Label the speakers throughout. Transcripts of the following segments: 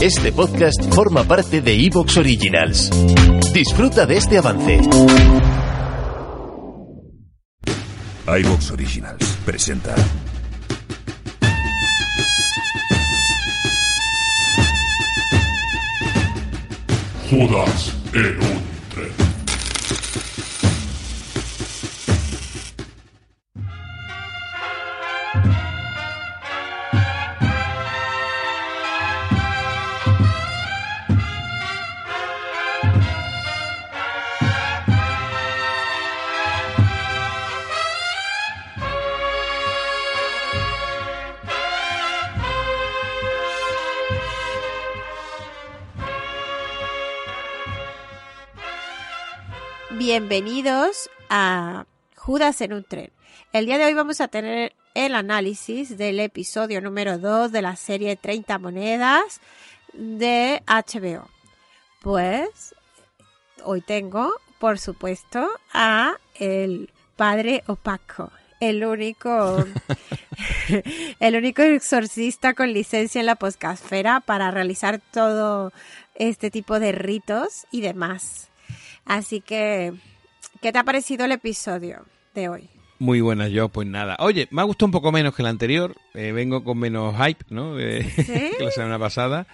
Speaker 1: Este podcast forma parte de Evox Originals. Disfruta de este avance.
Speaker 2: iVox Originals presenta.
Speaker 3: Judas en un tren.
Speaker 4: Bienvenidos a Judas en un tren. El día de hoy vamos a tener el análisis del episodio número 2 de la serie 30 monedas de HBO. Pues hoy tengo, por supuesto, a el padre opaco, el único el único exorcista con licencia en la poscasfera para realizar todo este tipo de ritos y demás. Así que, ¿qué te ha parecido el episodio de hoy?
Speaker 5: Muy buenas, yo pues nada. Oye, me ha gustado un poco menos que el anterior. Eh, vengo con menos hype, ¿no? Eh, que la semana pasada.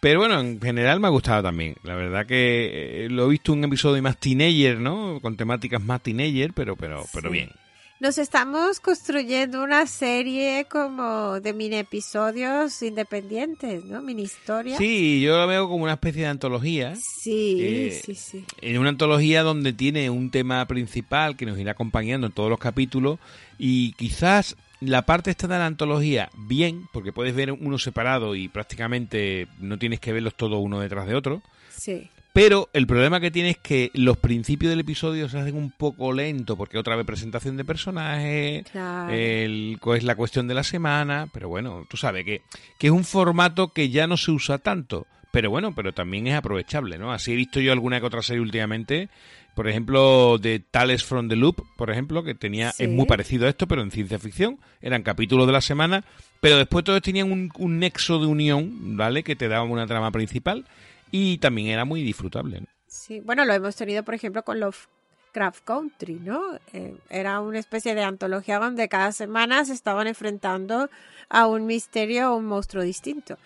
Speaker 5: Pero bueno, en general me ha gustado también. La verdad que eh, lo he visto un episodio más teenager, ¿no? Con temáticas más teenager, pero, pero, pero bien.
Speaker 4: Nos estamos construyendo una serie como de mini episodios independientes, ¿no? Mini historias.
Speaker 5: Sí, yo lo veo como una especie de antología.
Speaker 4: Sí,
Speaker 5: Eh,
Speaker 4: sí, sí.
Speaker 5: En una antología donde tiene un tema principal que nos irá acompañando en todos los capítulos y quizás la parte esta de la antología, bien, porque puedes ver uno separado y prácticamente no tienes que verlos todos uno detrás de otro.
Speaker 4: Sí.
Speaker 5: Pero el problema que tiene es que los principios del episodio se hacen un poco lento, porque otra vez presentación de personajes,
Speaker 4: Claro.
Speaker 5: el, es la cuestión de la semana, pero bueno, tú sabes que, que es un formato que ya no se usa tanto, pero bueno, pero también es aprovechable, ¿no? Así he visto yo alguna que otra serie últimamente, por ejemplo, de Tales from the Loop, por ejemplo, que tenía,
Speaker 4: Sí.
Speaker 5: es muy parecido a esto, pero en ciencia ficción, eran capítulos de la semana, pero después todos tenían un, un nexo de unión, ¿vale? Que te daba una trama principal y también era muy disfrutable, ¿no?
Speaker 4: Sí, bueno, lo hemos tenido, por ejemplo, con Lovecraft Country, ¿no? Eh, era una especie de antología donde cada semana se estaban enfrentando a un misterio o un monstruo distinto.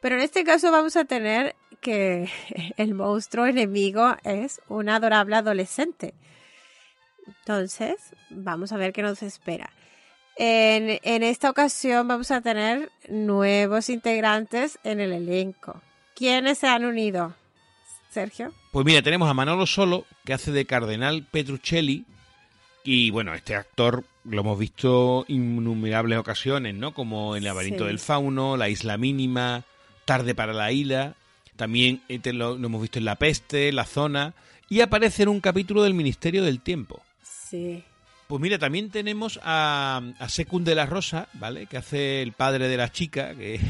Speaker 4: Pero en este caso vamos a tener que el monstruo enemigo es un adorable adolescente. Entonces, vamos a ver qué nos espera. En, en esta ocasión vamos a tener nuevos integrantes en el elenco. ¿Quiénes se han unido? Sergio.
Speaker 5: Pues mira, tenemos a Manolo Solo, que hace de Cardenal Petruccelli. Y bueno, este actor lo hemos visto innumerables ocasiones, ¿no? Como en El laberinto
Speaker 4: Sí.
Speaker 5: del fauno, La isla mínima, Tarde para la isla. También este lo, lo hemos visto en La peste, La zona. Y aparece en un capítulo del Ministerio del Tiempo.
Speaker 4: Sí.
Speaker 5: Pues mira, también tenemos a, a Secund de la Rosa, ¿vale? Que hace el padre de la chica, que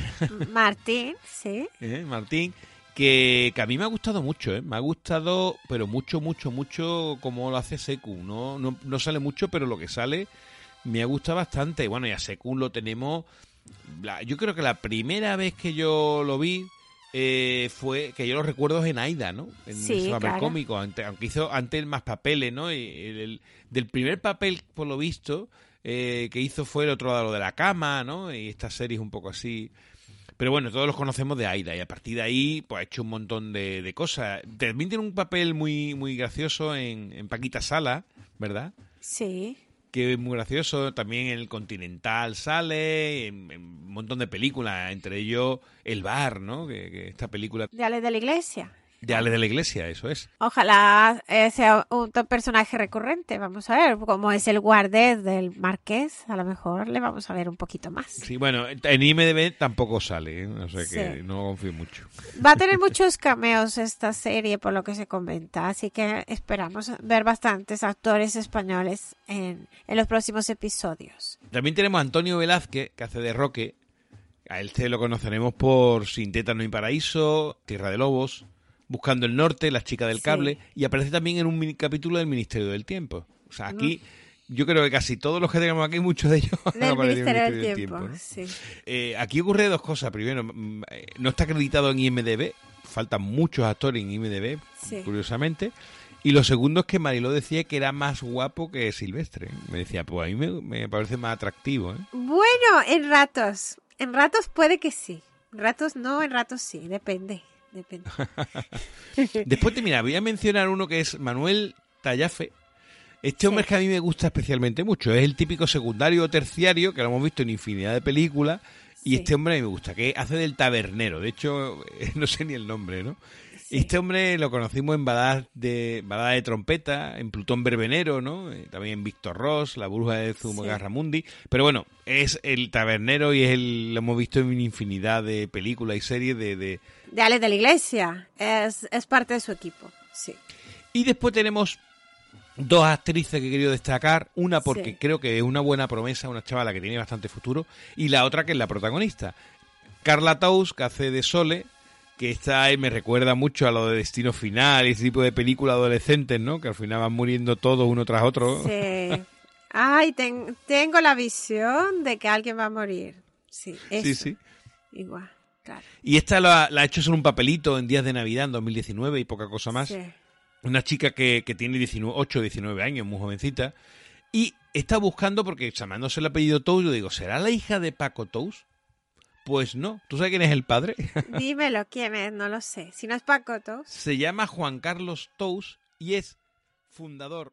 Speaker 4: Martín, sí.
Speaker 5: ¿eh? Martín, que, que a mí me ha gustado mucho, ¿eh? Me ha gustado, pero mucho, mucho, mucho como lo hace Seku. No, no, no sale mucho, pero lo que sale me gusta bastante. Bueno, y a Seku lo tenemos... la- yo creo que la primera vez que yo lo vi eh, fue, que yo lo recuerdo es en Aida, ¿no? En
Speaker 4: Sí,
Speaker 5: el
Speaker 4: claro.
Speaker 5: cómico, ante- aunque hizo antes más papeles, ¿no? Y el- el- del primer papel, por lo visto, eh, que hizo fue el otro lado de la cama, ¿no? Y esta serie es un poco así... Pero bueno, todos los conocemos de Aida y a partir de ahí pues ha hecho un montón de, de cosas. También tiene un papel muy muy gracioso en, en Paquita Sala, ¿verdad?
Speaker 4: Sí.
Speaker 5: Que muy gracioso. También en El Continental sale, en, en un montón de películas, entre ellos El Bar, ¿no? Que, que esta película...
Speaker 4: De Ale de la Iglesia.
Speaker 5: De Ale de la Iglesia, eso es.
Speaker 4: Ojalá eh, sea un personaje recurrente, vamos a ver, como es el guardet del marqués, a lo mejor le vamos a ver un poquito más.
Speaker 5: Sí, bueno, en IMDB tampoco sale, ¿eh? o sea que
Speaker 4: Sí.
Speaker 5: no confío mucho.
Speaker 4: Va a tener muchos cameos esta serie, por lo que se comenta, así que esperamos ver bastantes actores españoles en, en los próximos episodios.
Speaker 5: También tenemos a Antonio Velázquez, que hace de Roque. A él se lo conoceremos por Sin Tétano y Paraíso, Tierra de Lobos, Buscando el Norte, Las Chicas del
Speaker 4: Sí.
Speaker 5: Cable, y aparece también en un mini capítulo del Ministerio del Tiempo. O sea, aquí yo creo que casi todos los que tenemos aquí, muchos de ellos han
Speaker 4: Del
Speaker 5: aparecido en el
Speaker 4: Ministerio del Tiempo,
Speaker 5: ¿no?
Speaker 4: sí.
Speaker 5: Eh, aquí ocurre dos cosas. Primero, mm, eh, no está acreditado en IMDB. Faltan muchos actores en IMDB,
Speaker 4: Sí.
Speaker 5: curiosamente. Y lo segundo es que Mariló decía que era más guapo que Silvestre. Me decía, pues a mí me, me parece más atractivo. ¿eh?
Speaker 4: Bueno, en ratos, en ratos puede que sí, en ratos no, en ratos sí, depende, depende.
Speaker 5: Después te mira, voy a mencionar uno que es Manuel Tallafe. Este hombre es que a mí me gusta especialmente mucho. Es el típico secundario o terciario que lo hemos visto en infinidad de películas. Y
Speaker 4: Sí.
Speaker 5: este hombre a mí me gusta, que hace del tabernero. De hecho, no sé ni el nombre, ¿no?
Speaker 4: Sí.
Speaker 5: Este hombre lo conocimos en Baladas de, Balada de Trompeta, en Plutón Verbenero, ¿no? Eh, También en Víctor Ross, La Bruja de Zumogarramundi. Pero bueno, es el tabernero y es el, lo hemos visto en infinidad de películas y series de, de,
Speaker 4: De Ale de la Iglesia, es, es parte de su equipo, sí.
Speaker 5: Y después tenemos dos actrices que he querido destacar. Una porque
Speaker 4: Sí.
Speaker 5: creo que es una buena promesa, una chavala que tiene bastante futuro. Y la otra que es la protagonista. Carla Tous, que hace de Sole, que está ahí, me recuerda mucho a lo de Destino Final y ese tipo de películas adolescentes, ¿no? Que al final van muriendo todos uno tras otro.
Speaker 4: Sí. Ay, ten- tengo la visión de que alguien va a morir. Sí, eso.
Speaker 5: Sí, sí.
Speaker 4: Igual, claro.
Speaker 5: Y esta la, la ha hecho en un papelito en días de Navidad en 2019 y poca cosa más.
Speaker 4: Sí.
Speaker 5: Una chica que, que tiene 19, 8 o 19 años, muy jovencita, y está buscando, porque llamándose el apellido Tous, yo digo, ¿será la hija de Paco Tous? Pues no. ¿Tú sabes quién es el padre?
Speaker 4: Dímelo, ¿quién es? No lo sé. Si no es Paco Tous.
Speaker 5: Se llama Juan Carlos Tous y es fundador.